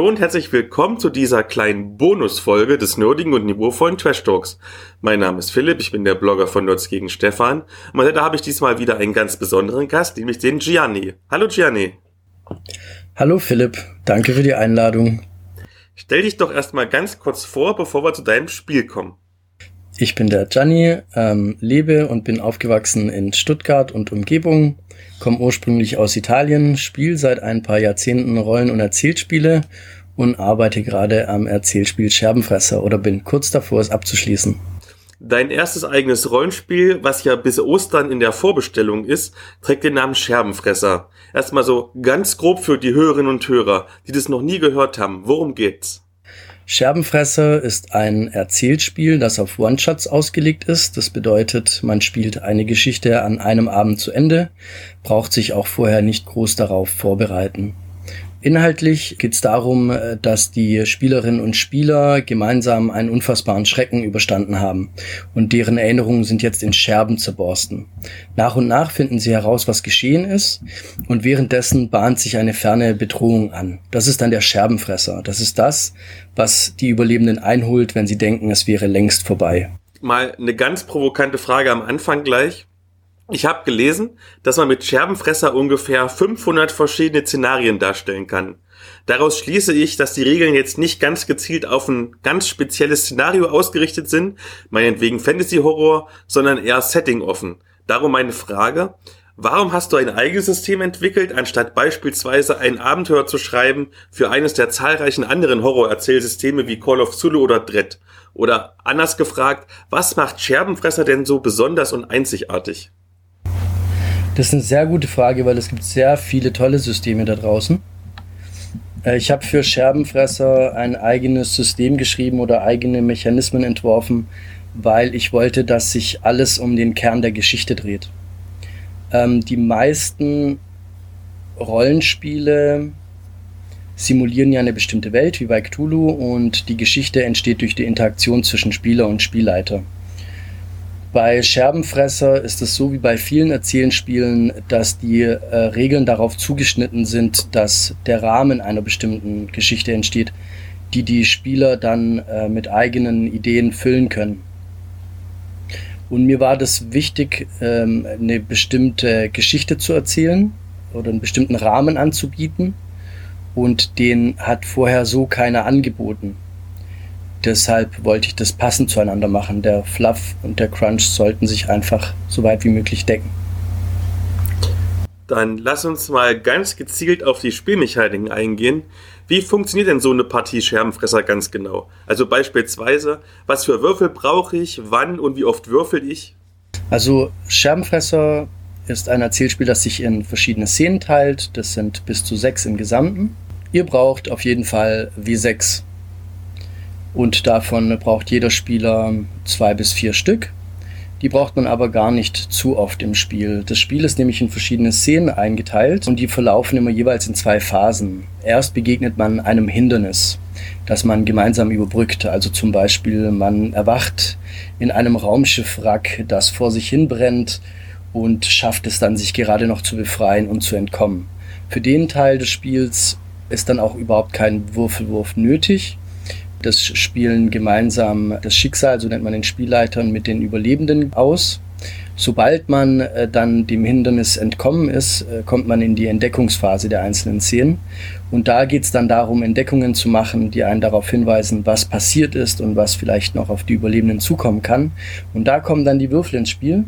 Hallo und herzlich willkommen zu dieser kleinen Bonusfolge des nerdigen und niveauvollen Trash Talks. Mein Name ist Philipp, ich bin der Blogger von Nerds gegen Stefan. Und heute habe ich diesmal wieder einen ganz besonderen Gast, nämlich den Gianni. Hallo Gianni. Hallo Philipp, danke für die Einladung. Stell dich doch erstmal ganz kurz vor, bevor wir zu deinem Spiel kommen. Ich bin der Gianni, ähm, lebe und bin aufgewachsen in Stuttgart und Umgebung komme ursprünglich aus Italien, spiele seit ein paar Jahrzehnten Rollen- und Erzählspiele und arbeite gerade am Erzählspiel Scherbenfresser oder bin kurz davor, es abzuschließen. Dein erstes eigenes Rollenspiel, was ja bis Ostern in der Vorbestellung ist, trägt den Namen Scherbenfresser. Erstmal so ganz grob für die Hörerinnen und Hörer, die das noch nie gehört haben. Worum geht's? Scherbenfresser ist ein Erzählspiel, das auf One-Shots ausgelegt ist. Das bedeutet, man spielt eine Geschichte an einem Abend zu Ende, braucht sich auch vorher nicht groß darauf vorbereiten. Inhaltlich geht es darum, äh, dass die Spielerinnen und Spieler gemeinsam einen unfassbaren Schrecken überstanden haben und deren Erinnerungen sind jetzt in Scherben zerborsten. Nach und nach finden sie heraus, was geschehen ist und währenddessen bahnt sich eine ferne Bedrohung an. Das ist dann der Scherbenfresser. Das ist das, was die Überlebenden einholt, wenn sie denken, es wäre längst vorbei. Mal eine ganz provokante Frage am Anfang gleich. Ich habe gelesen, dass man mit Scherbenfresser ungefähr 500 verschiedene Szenarien darstellen kann. Daraus schließe ich, dass die Regeln jetzt nicht ganz gezielt auf ein ganz spezielles Szenario ausgerichtet sind, meinetwegen Fantasy-Horror, sondern eher Setting-offen. Darum meine Frage, warum hast du ein eigenes System entwickelt, anstatt beispielsweise ein Abenteuer zu schreiben für eines der zahlreichen anderen Horror-Erzählsysteme wie Call of Zulu oder Dread? Oder anders gefragt, was macht Scherbenfresser denn so besonders und einzigartig? Das ist eine sehr gute Frage, weil es gibt sehr viele tolle Systeme da draußen. Äh, ich habe für Scherbenfresser ein eigenes System geschrieben oder eigene Mechanismen entworfen, weil ich wollte, dass sich alles um den Kern der Geschichte dreht. Ähm, die meisten Rollenspiele simulieren ja eine bestimmte Welt, wie bei Cthulhu, und die Geschichte entsteht durch die Interaktion zwischen Spieler und Spielleiter. Bei Scherbenfresser ist es so wie bei vielen Erzählenspielen, dass die äh, Regeln darauf zugeschnitten sind, dass der Rahmen einer bestimmten Geschichte entsteht, die die Spieler dann äh, mit eigenen Ideen füllen können. Und mir war das wichtig, ähm, eine bestimmte Geschichte zu erzählen oder einen bestimmten Rahmen anzubieten. Und den hat vorher so keiner angeboten. Deshalb wollte ich das passend zueinander machen. Der Fluff und der Crunch sollten sich einfach so weit wie möglich decken. Dann lass uns mal ganz gezielt auf die Spielmechaniken eingehen. Wie funktioniert denn so eine Partie Scherbenfresser ganz genau? Also beispielsweise, was für Würfel brauche ich, wann und wie oft würfel ich? Also Scherbenfresser ist ein Erzählspiel, das sich in verschiedene Szenen teilt. Das sind bis zu sechs im Gesamten. Ihr braucht auf jeden Fall W6 und davon braucht jeder Spieler zwei bis vier Stück. Die braucht man aber gar nicht zu oft im Spiel. Das Spiel ist nämlich in verschiedene Szenen eingeteilt und die verlaufen immer jeweils in zwei Phasen. Erst begegnet man einem Hindernis, das man gemeinsam überbrückt. Also zum Beispiel man erwacht in einem Raumschiffwrack, das vor sich hin brennt und schafft es dann, sich gerade noch zu befreien und zu entkommen. Für den Teil des Spiels ist dann auch überhaupt kein Würfelwurf nötig. Das spielen gemeinsam das Schicksal, so nennt man den Spielleitern, mit den Überlebenden aus. Sobald man äh, dann dem Hindernis entkommen ist, äh, kommt man in die Entdeckungsphase der einzelnen Szenen. Und da geht es dann darum, Entdeckungen zu machen, die einen darauf hinweisen, was passiert ist und was vielleicht noch auf die Überlebenden zukommen kann. Und da kommen dann die Würfel ins Spiel,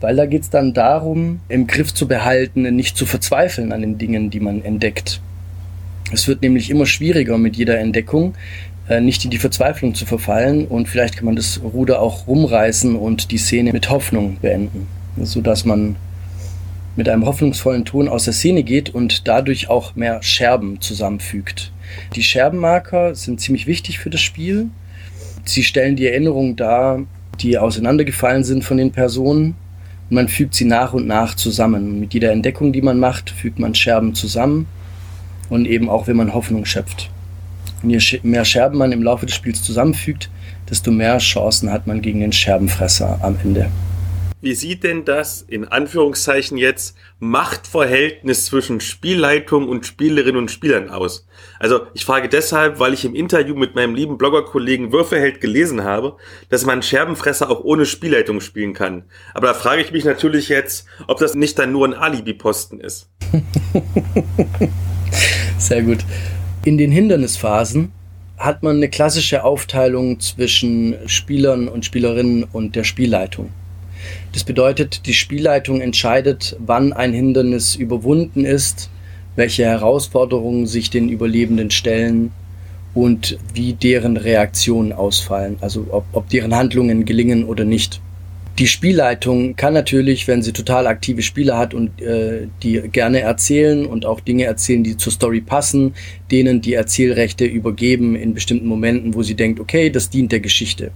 weil da geht es dann darum, im Griff zu behalten, nicht zu verzweifeln an den Dingen, die man entdeckt. Es wird nämlich immer schwieriger mit jeder Entdeckung, nicht in die Verzweiflung zu verfallen und vielleicht kann man das Ruder auch rumreißen und die Szene mit Hoffnung beenden, sodass man mit einem hoffnungsvollen Ton aus der Szene geht und dadurch auch mehr Scherben zusammenfügt. Die Scherbenmarker sind ziemlich wichtig für das Spiel. Sie stellen die Erinnerungen dar, die auseinandergefallen sind von den Personen und man fügt sie nach und nach zusammen. Mit jeder Entdeckung, die man macht, fügt man Scherben zusammen und eben auch, wenn man Hoffnung schöpft. Und je mehr Scherben man im Laufe des Spiels zusammenfügt, desto mehr Chancen hat man gegen den Scherbenfresser am Ende. Wie sieht denn das, in Anführungszeichen jetzt, Machtverhältnis zwischen Spielleitung und Spielerinnen und Spielern aus? Also ich frage deshalb, weil ich im Interview mit meinem lieben Bloggerkollegen Würfelheld gelesen habe, dass man Scherbenfresser auch ohne Spielleitung spielen kann. Aber da frage ich mich natürlich jetzt, ob das nicht dann nur ein Alibi-Posten ist. Sehr gut. In den Hindernisphasen hat man eine klassische Aufteilung zwischen Spielern und Spielerinnen und der Spielleitung. Das bedeutet, die Spielleitung entscheidet, wann ein Hindernis überwunden ist, welche Herausforderungen sich den Überlebenden stellen und wie deren Reaktionen ausfallen, also ob, ob deren Handlungen gelingen oder nicht. Die Spielleitung kann natürlich, wenn sie total aktive Spieler hat und äh, die gerne erzählen und auch Dinge erzählen, die zur Story passen, denen die Erzählrechte übergeben in bestimmten Momenten, wo sie denkt, okay, das dient der Geschichte.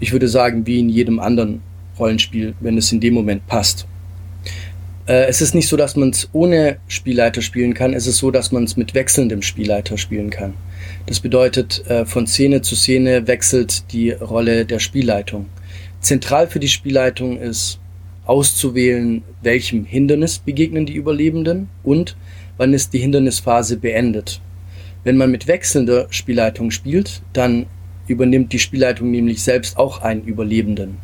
Ich würde sagen, wie in jedem anderen Rollenspiel, wenn es in dem Moment passt. Äh, es ist nicht so, dass man es ohne Spielleiter spielen kann, es ist so, dass man es mit wechselndem Spielleiter spielen kann. Das bedeutet, äh, von Szene zu Szene wechselt die Rolle der Spielleitung. Zentral für die Spielleitung ist auszuwählen, welchem Hindernis begegnen die Überlebenden und wann ist die Hindernisphase beendet. Wenn man mit wechselnder Spielleitung spielt, dann übernimmt die Spielleitung nämlich selbst auch einen Überlebenden.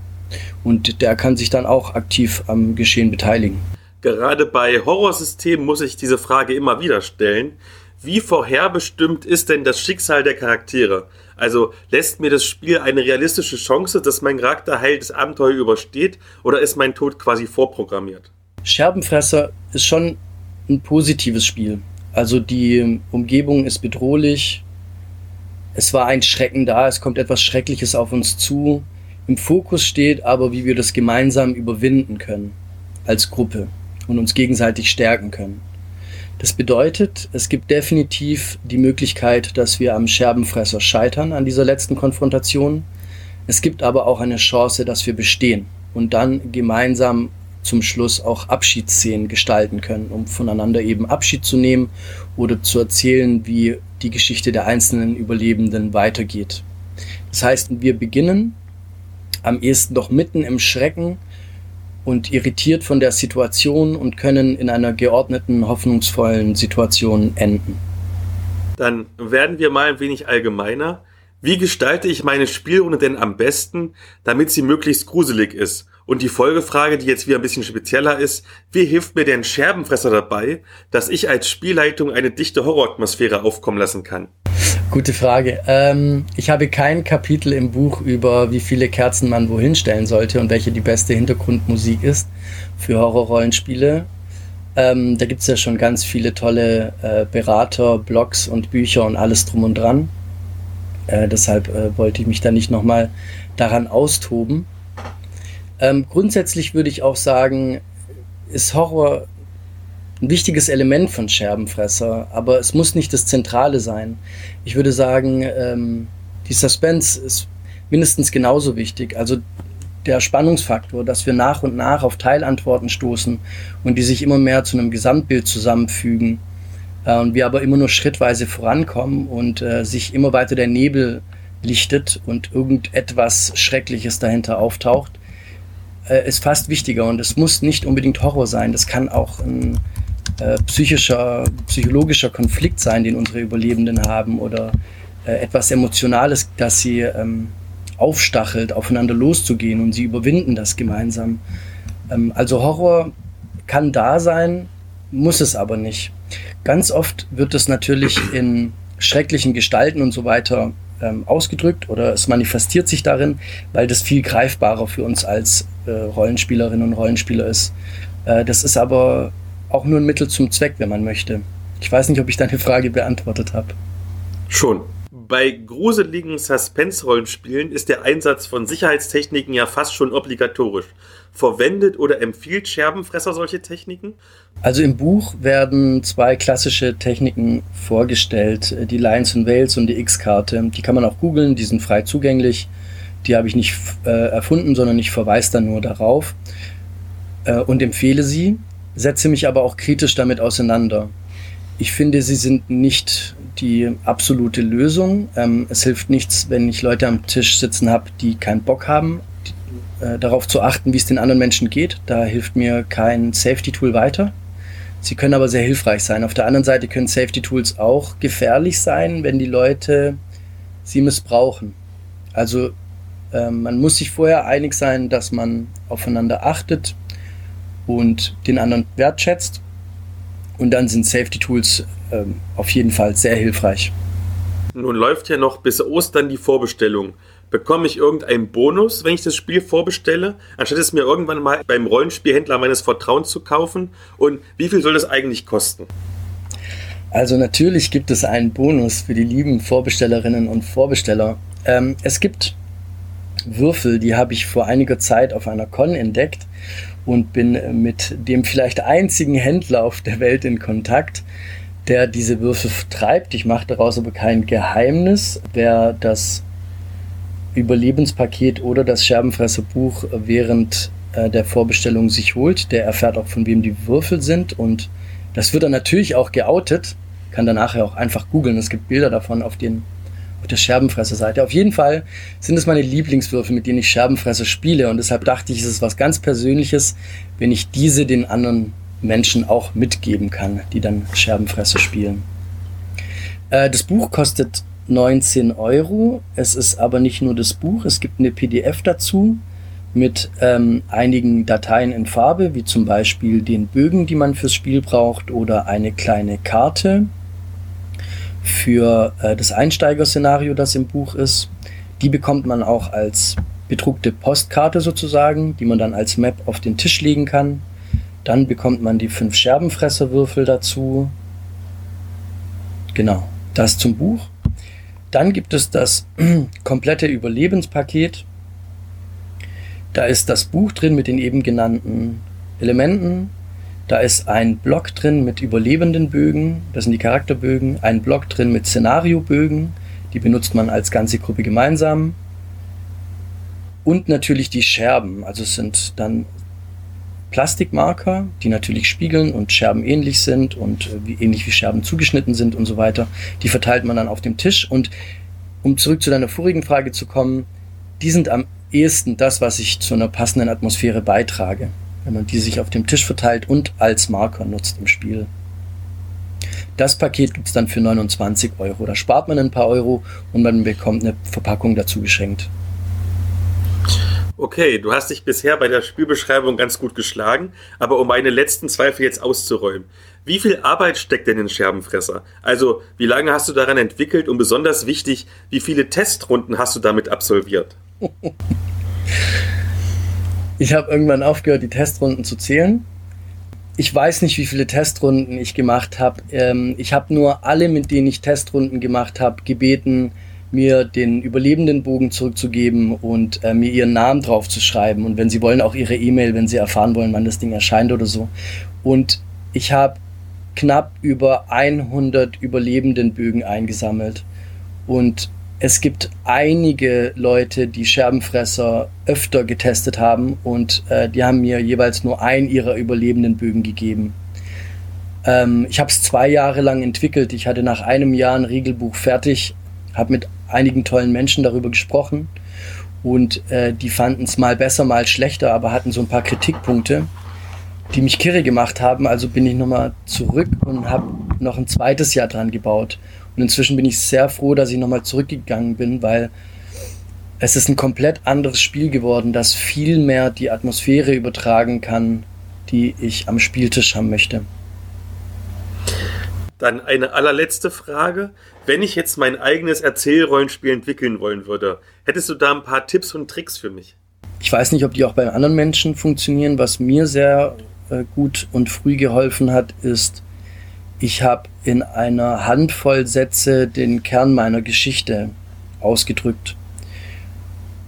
Und der kann sich dann auch aktiv am Geschehen beteiligen. Gerade bei Horrorsystemen muss ich diese Frage immer wieder stellen. Wie vorherbestimmt ist denn das Schicksal der Charaktere? Also lässt mir das Spiel eine realistische Chance, dass mein Charakter heil das Abenteuer übersteht oder ist mein Tod quasi vorprogrammiert? Scherbenfresser ist schon ein positives Spiel. Also die Umgebung ist bedrohlich. Es war ein Schrecken da, es kommt etwas Schreckliches auf uns zu. Im Fokus steht aber, wie wir das gemeinsam überwinden können als Gruppe und uns gegenseitig stärken können. Das bedeutet, es gibt definitiv die Möglichkeit, dass wir am Scherbenfresser scheitern an dieser letzten Konfrontation. Es gibt aber auch eine Chance, dass wir bestehen und dann gemeinsam zum Schluss auch Abschiedsszenen gestalten können, um voneinander eben Abschied zu nehmen oder zu erzählen, wie die Geschichte der einzelnen Überlebenden weitergeht. Das heißt, wir beginnen am ehesten doch mitten im Schrecken und irritiert von der Situation und können in einer geordneten, hoffnungsvollen Situation enden. Dann werden wir mal ein wenig allgemeiner. Wie gestalte ich meine Spielrunde denn am besten, damit sie möglichst gruselig ist? Und die Folgefrage, die jetzt wieder ein bisschen spezieller ist, wie hilft mir denn Scherbenfresser dabei, dass ich als Spielleitung eine dichte Horroratmosphäre aufkommen lassen kann? Gute Frage. Ähm, ich habe kein Kapitel im Buch über, wie viele Kerzen man wohin stellen sollte und welche die beste Hintergrundmusik ist für Horrorrollenspiele. Ähm, da gibt es ja schon ganz viele tolle äh, Berater, Blogs und Bücher und alles drum und dran. Äh, deshalb äh, wollte ich mich da nicht nochmal daran austoben. Ähm, grundsätzlich würde ich auch sagen, ist Horror ein wichtiges Element von Scherbenfresser, aber es muss nicht das Zentrale sein. Ich würde sagen, ähm, die Suspense ist mindestens genauso wichtig. Also der Spannungsfaktor, dass wir nach und nach auf Teilantworten stoßen und die sich immer mehr zu einem Gesamtbild zusammenfügen äh, und wir aber immer nur schrittweise vorankommen und äh, sich immer weiter der Nebel lichtet und irgendetwas Schreckliches dahinter auftaucht, äh, ist fast wichtiger und es muss nicht unbedingt Horror sein. Das kann auch ein äh, psychischer, psychologischer Konflikt sein, den unsere Überlebenden haben oder äh, etwas Emotionales, das sie ähm, aufstachelt, aufeinander loszugehen und sie überwinden das gemeinsam. Ähm, also Horror kann da sein, muss es aber nicht. Ganz oft wird es natürlich in schrecklichen Gestalten und so weiter ähm, ausgedrückt oder es manifestiert sich darin, weil das viel greifbarer für uns als äh, Rollenspielerinnen und Rollenspieler ist. Äh, das ist aber auch nur ein Mittel zum Zweck, wenn man möchte. Ich weiß nicht, ob ich deine Frage beantwortet habe. Schon. Bei gruseligen Suspense-Rollenspielen ist der Einsatz von Sicherheitstechniken ja fast schon obligatorisch. Verwendet oder empfiehlt Scherbenfresser solche Techniken? Also im Buch werden zwei klassische Techniken vorgestellt, die Lions and Wales und die X-Karte. Die kann man auch googeln, die sind frei zugänglich. Die habe ich nicht äh, erfunden, sondern ich verweise da nur darauf äh, und empfehle sie setze mich aber auch kritisch damit auseinander. Ich finde, sie sind nicht die absolute Lösung. Ähm, es hilft nichts, wenn ich Leute am Tisch sitzen habe, die keinen Bock haben äh, darauf zu achten, wie es den anderen Menschen geht. Da hilft mir kein Safety-Tool weiter. Sie können aber sehr hilfreich sein. Auf der anderen Seite können Safety-Tools auch gefährlich sein, wenn die Leute sie missbrauchen. Also äh, man muss sich vorher einig sein, dass man aufeinander achtet und den anderen wertschätzt. Und dann sind Safety-Tools äh, auf jeden Fall sehr hilfreich. Nun läuft ja noch bis Ostern die Vorbestellung. Bekomme ich irgendeinen Bonus, wenn ich das Spiel vorbestelle, anstatt es mir irgendwann mal beim Rollenspielhändler meines Vertrauens zu kaufen? Und wie viel soll das eigentlich kosten? Also natürlich gibt es einen Bonus für die lieben Vorbestellerinnen und Vorbesteller. Ähm, es gibt Würfel, die habe ich vor einiger Zeit auf einer Con entdeckt und bin mit dem vielleicht einzigen Händler auf der Welt in Kontakt, der diese Würfel vertreibt. Ich mache daraus aber kein Geheimnis. Wer das Überlebenspaket oder das Scherbenfresserbuch während äh, der Vorbestellung sich holt, der erfährt auch, von wem die Würfel sind. Und das wird dann natürlich auch geoutet. Kann dann nachher auch einfach googeln. Es gibt Bilder davon auf, den, auf der Scherbenfresser-Seite. Auf jeden Fall sind es meine Lieblingswürfel, mit denen ich Scherbenfresser spiele. Und deshalb dachte ich, es ist was ganz Persönliches, wenn ich diese den anderen Menschen auch mitgeben kann, die dann Scherbenfresser spielen. Äh, das Buch kostet 19 Euro. Es ist aber nicht nur das Buch, es gibt eine PDF dazu mit ähm, einigen Dateien in Farbe, wie zum Beispiel den Bögen, die man fürs Spiel braucht, oder eine kleine Karte für äh, das Einsteigerszenario, das im Buch ist. Die bekommt man auch als bedruckte Postkarte sozusagen, die man dann als Map auf den Tisch legen kann. Dann bekommt man die fünf Scherbenfresserwürfel dazu. Genau, das zum Buch. Dann gibt es das komplette Überlebenspaket. Da ist das Buch drin mit den eben genannten Elementen. Da ist ein Block drin mit überlebenden Bögen, das sind die Charakterbögen. Ein Block drin mit Szenariobögen, die benutzt man als ganze Gruppe gemeinsam. Und natürlich die Scherben, also es sind dann Plastikmarker, die natürlich spiegeln und Scherben ähnlich sind und äh, wie, ähnlich wie Scherben zugeschnitten sind und so weiter. Die verteilt man dann auf dem Tisch. Und um zurück zu deiner vorigen Frage zu kommen, die sind am ehesten das, was ich zu einer passenden Atmosphäre beitrage, wenn man die sich auf dem Tisch verteilt und als Marker nutzt im Spiel. Das Paket gibt es dann für 29 Euro. Da spart man ein paar Euro und man bekommt eine Verpackung dazu geschenkt. Okay, du hast dich bisher bei der Spielbeschreibung ganz gut geschlagen, aber um meine letzten Zweifel jetzt auszuräumen. Wie viel Arbeit steckt denn in Scherbenfresser? Also, wie lange hast du daran entwickelt und besonders wichtig, wie viele Testrunden hast du damit absolviert? Ich habe irgendwann aufgehört, die Testrunden zu zählen. Ich weiß nicht, wie viele Testrunden ich gemacht habe. Ähm, ich habe nur alle, mit denen ich Testrunden gemacht habe, gebeten, mir den überlebenden Bogen zurückzugeben und äh, mir ihren Namen drauf zu schreiben und wenn sie wollen auch ihre E-Mail, wenn sie erfahren wollen, wann das Ding erscheint oder so. Und ich habe knapp über 100 überlebenden Bögen eingesammelt und es gibt einige Leute, die Scherbenfresser öfter getestet haben und äh, die haben mir jeweils nur einen ihrer überlebenden Bögen gegeben. Ähm, ich habe es zwei Jahre lang entwickelt. Ich hatte nach einem Jahr ein Regelbuch fertig, habe mit einigen tollen Menschen darüber gesprochen und äh, die fanden es mal besser, mal schlechter, aber hatten so ein paar Kritikpunkte, die mich kirre gemacht haben. Also bin ich nochmal zurück und habe noch ein zweites Jahr dran gebaut. Und inzwischen bin ich sehr froh, dass ich nochmal zurückgegangen bin, weil es ist ein komplett anderes Spiel geworden, das viel mehr die Atmosphäre übertragen kann, die ich am Spieltisch haben möchte. Dann eine allerletzte Frage. Wenn ich jetzt mein eigenes Erzählrollenspiel entwickeln wollen würde, hättest du da ein paar Tipps und Tricks für mich? Ich weiß nicht, ob die auch bei anderen Menschen funktionieren. Was mir sehr äh, gut und früh geholfen hat, ist, ich habe in einer Handvoll Sätze den Kern meiner Geschichte ausgedrückt.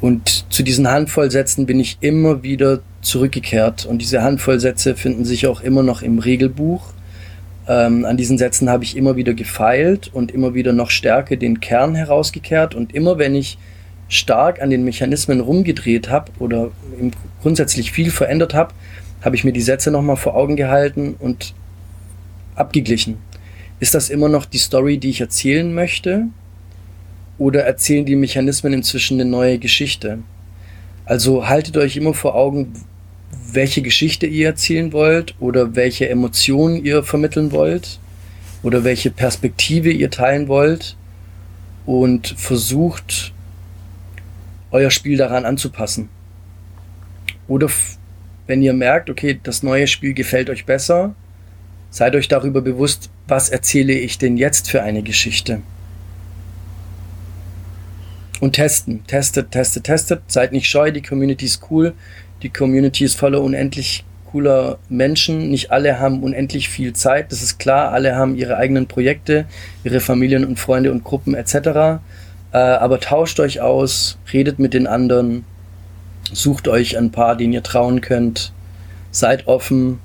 Und zu diesen Handvoll Sätzen bin ich immer wieder zurückgekehrt. Und diese Handvoll Sätze finden sich auch immer noch im Regelbuch. Ähm, an diesen Sätzen habe ich immer wieder gefeilt und immer wieder noch stärker den Kern herausgekehrt. Und immer wenn ich stark an den Mechanismen rumgedreht habe oder grundsätzlich viel verändert habe, habe ich mir die Sätze nochmal vor Augen gehalten und abgeglichen. Ist das immer noch die Story, die ich erzählen möchte? Oder erzählen die Mechanismen inzwischen eine neue Geschichte? Also haltet euch immer vor Augen, welche Geschichte ihr erzählen wollt oder welche Emotionen ihr vermitteln wollt oder welche Perspektive ihr teilen wollt und versucht euer Spiel daran anzupassen. Oder wenn ihr merkt, okay, das neue Spiel gefällt euch besser, seid euch darüber bewusst, was erzähle ich denn jetzt für eine Geschichte. Und testen, testet, testet, testet, seid nicht scheu, die Community ist cool, die Community ist voller unendlich cooler Menschen. Nicht alle haben unendlich viel Zeit, das ist klar. Alle haben ihre eigenen Projekte, ihre Familien und Freunde und Gruppen etc. Äh, aber tauscht euch aus, redet mit den anderen, sucht euch ein paar, denen ihr trauen könnt. Seid offen,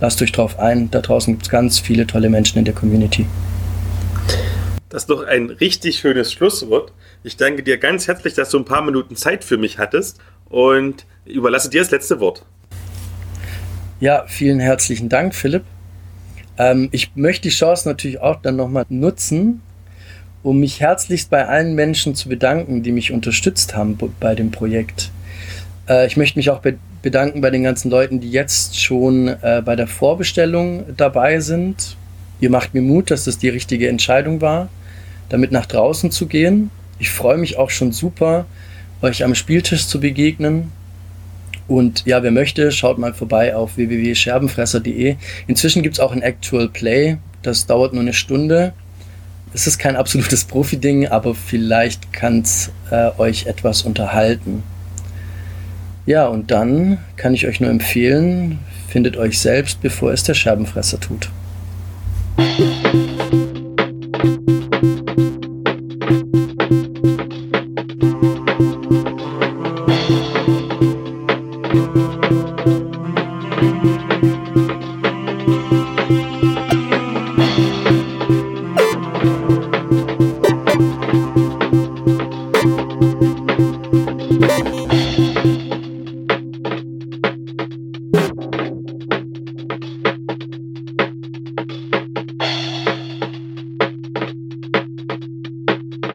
lasst euch drauf ein. Da draußen gibt es ganz viele tolle Menschen in der Community. Das ist doch ein richtig schönes Schlusswort. Ich danke dir ganz herzlich, dass du ein paar Minuten Zeit für mich hattest und überlasse dir das letzte Wort. Ja, vielen herzlichen Dank, Philipp. Ähm, ich möchte die Chance natürlich auch dann nochmal nutzen, um mich herzlichst bei allen Menschen zu bedanken, die mich unterstützt haben bei dem Projekt. Äh, ich möchte mich auch be bedanken bei den ganzen Leuten, die jetzt schon äh, bei der Vorbestellung dabei sind. Ihr macht mir Mut, dass das die richtige Entscheidung war, damit nach draußen zu gehen. Ich freue mich auch schon super, euch am Spieltisch zu begegnen und ja, wer möchte, schaut mal vorbei auf www.scherbenfresser.de. Inzwischen gibt es auch ein Actual Play. Das dauert nur eine Stunde. Es ist kein absolutes Profi-Ding, aber vielleicht kann es äh, euch etwas unterhalten. Ja, und dann kann ich euch nur empfehlen, findet euch selbst, bevor es der Scherbenfresser tut.